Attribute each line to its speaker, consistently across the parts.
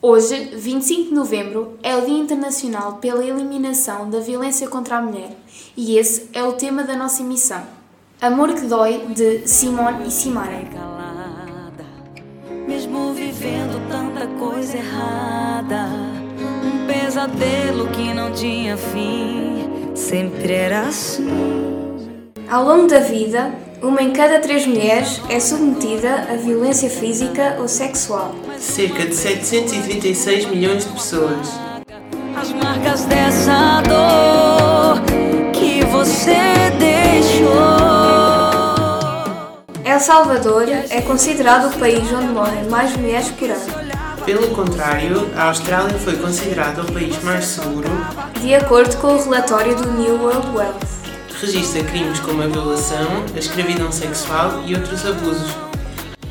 Speaker 1: Hoje, 25 de novembro, é o Dia Internacional pela Eliminação da Violência contra a Mulher e esse é o tema da nossa emissão. Amor que Dói, de Simone e Simara.
Speaker 2: Mesmo vivendo tanta coisa errada, um pesadelo que não tinha fim, sempre era assim.
Speaker 1: Ao longo da vida, uma em cada três mulheres é submetida a violência física ou sexual.
Speaker 3: Cerca de 736 milhões de pessoas.
Speaker 2: As marcas dessa dor que você deixou.
Speaker 1: El Salvador é considerado o país onde morrem mais mulheres por ano.
Speaker 3: Pelo contrário, a Austrália foi considerada o país mais seguro,
Speaker 1: de acordo com o relatório do New World Wealth
Speaker 3: registra crimes como a violação, a escravidão sexual e outros abusos.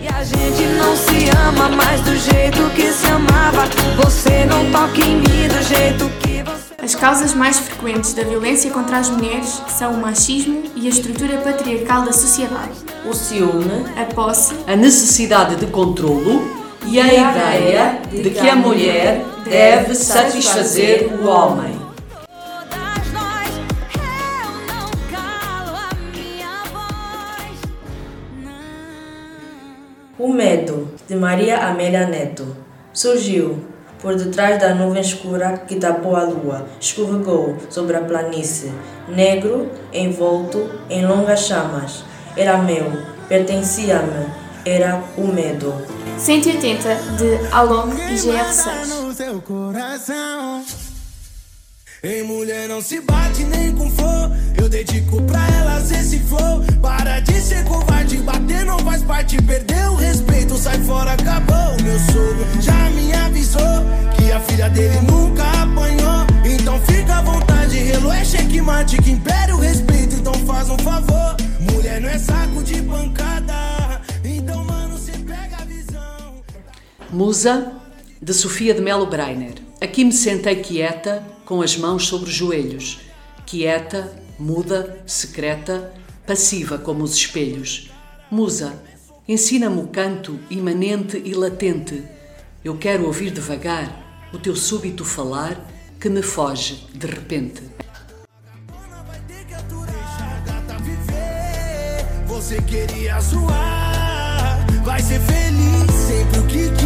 Speaker 2: E a gente não se ama mais do jeito que se amava. Você não toca em mim do jeito que você.
Speaker 1: As causas mais frequentes da violência contra as mulheres são o machismo e a estrutura patriarcal da sociedade.
Speaker 4: O ciúme,
Speaker 1: a posse,
Speaker 4: a necessidade de controlo e a ideia de que a mulher deve satisfazer o homem.
Speaker 5: O medo, de Maria Amélia Neto, surgiu por detrás da nuvem escura que tapou a lua, escorregou sobre a planície, negro, envolto em longas chamas. Era meu, pertencia-me, era o medo.
Speaker 1: 180 de Along e GR6.
Speaker 6: Em mulher não se bate nem com flor. Eu dedico pra ela ser se
Speaker 4: Musa, de Sofia de Melo Breiner. Aqui me sentei quieta com as mãos sobre os joelhos, quieta, muda, secreta, passiva como os espelhos. Musa, ensina-me o canto imanente e latente. Eu quero ouvir devagar o teu súbito falar que me foge de repente.
Speaker 6: Você queria zoar, vai ser feliz sempre o que.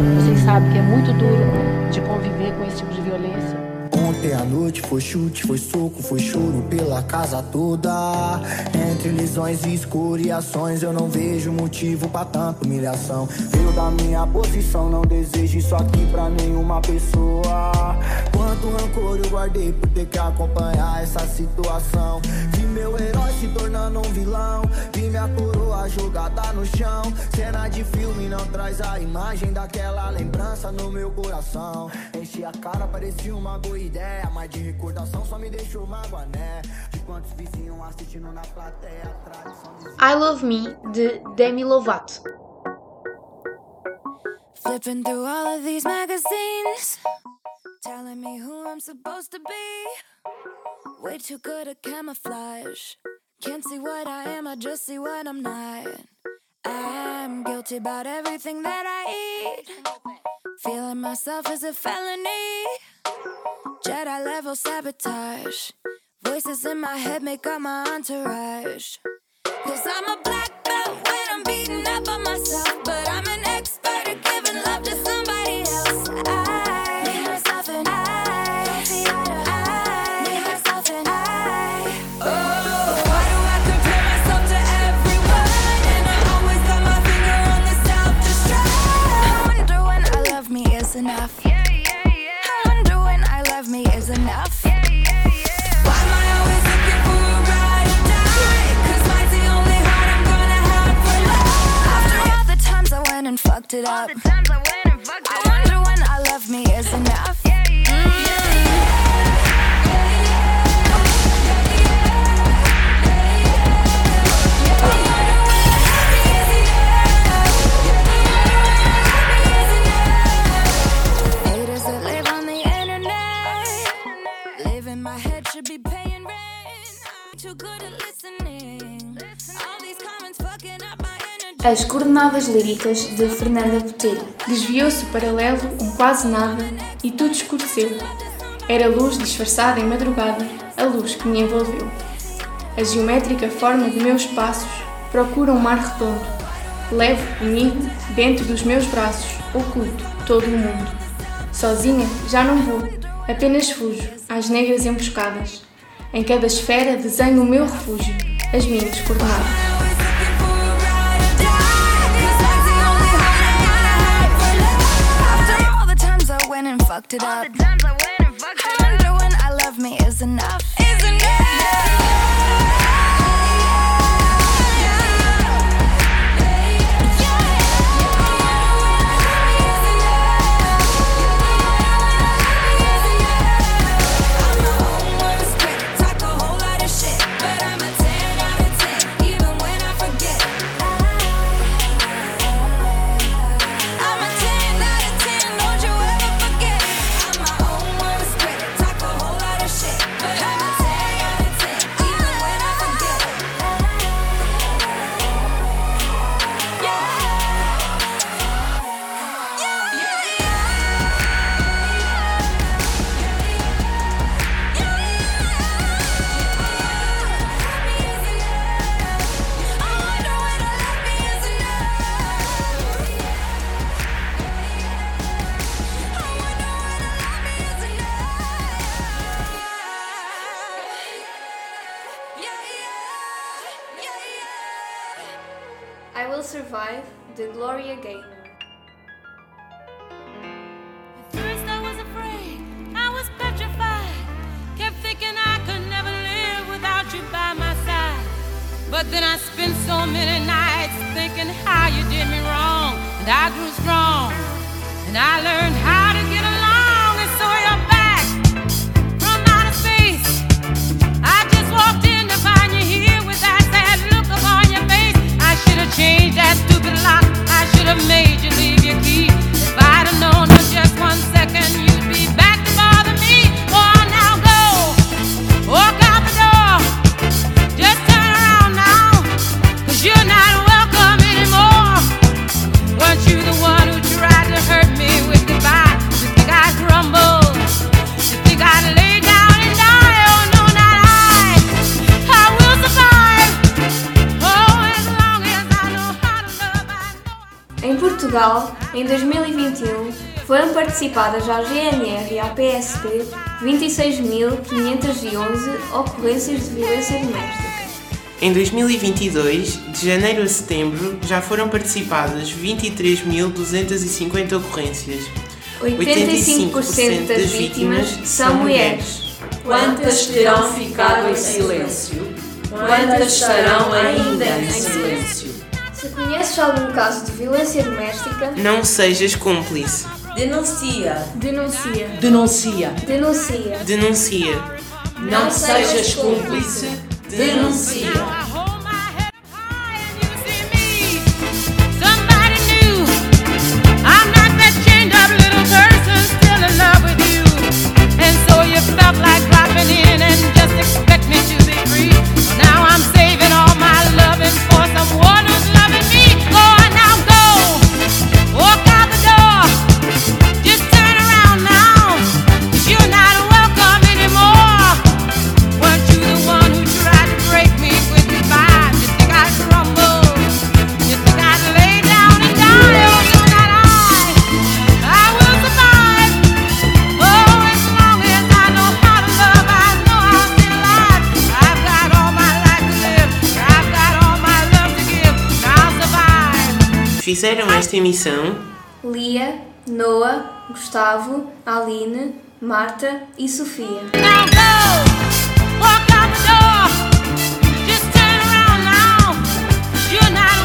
Speaker 6: chute, foi soco, foi choro pela casa toda. Entre lisões e escoriações, eu não vejo motivo pra tanta humilhação. Veio da minha posição, não desejo isso aqui pra nenhuma pessoa. Quanto rancor eu guardei por ter que acompanhar essa situação. Vi meu herói se tornando um vilão. Vi minha coroa jogada no chão. Cena de filme não traz a imagem daquela lembrança no meu coração. Enchi a cara, parecia uma boa ideia, mas de recordação só me deixou magoané. De quantos vizinhos assistindo na plateia,
Speaker 1: I Love Me, de Demi Lovato.
Speaker 2: Flipping through all of these magazines, telling me who I'm supposed to be. Way too good at camouflage. Can't see what I am, I just see what I'm not. I'm guilty about everything that I eat. Feeling myself is a felony. Jedi level sabotage. Voices in my head make up my entourage. Cause I'm a black belt when I'm beating up on myself.
Speaker 1: As coordenadas líricas de Fernanda Botelho.
Speaker 7: Desviou-se o paralelo um quase nada e tudo escureceu. Era luz disfarçada em madrugada, a luz que me envolveu. A geométrica forma de meus passos procura um mar redondo. Levo comigo, dentro dos meus braços, oculto todo o mundo. Sozinha já não vou, apenas fujo às negras emboscadas. Em cada esfera desenho o meu refúgio, as minhas coordenadas.
Speaker 2: fucked it up. All the times I went and fucked it up. I wonder when I love me is enough.
Speaker 1: Survive, de Gloria Gaynor.
Speaker 8: First I was afraid, I was petrified. Kept thinking I could never live without you by my side. But then I spent so many nights thinking how you did me wrong. And I grew strong. And I learned how to get along. And so you're back from outer space. I just walked in to find you here with that sad look upon your face. I should have changed been locked. I should
Speaker 1: Portugal, em 2021, foram participadas à GNR e à PSP 26.511 ocorrências de violência doméstica.
Speaker 3: Em 2022, de janeiro a setembro, já foram participadas 23.250 ocorrências.
Speaker 1: 85% das vítimas são mulheres.
Speaker 4: Quantas terão ficado em silêncio? Quantas estarão ainda em silêncio?
Speaker 1: Algum caso de violência doméstica,
Speaker 3: Não sejas cúmplice.
Speaker 5: Denuncia.
Speaker 7: Denuncia.
Speaker 4: Denuncia.
Speaker 1: denuncia.
Speaker 3: Denuncia.
Speaker 4: Não sejas cúmplice. Denuncia.
Speaker 3: Fizeram esta emissão
Speaker 1: Lia, Noah, Gustavo, Aline, Marta e Sofia.
Speaker 8: Now go, walk out the door. Just turn around now. You're not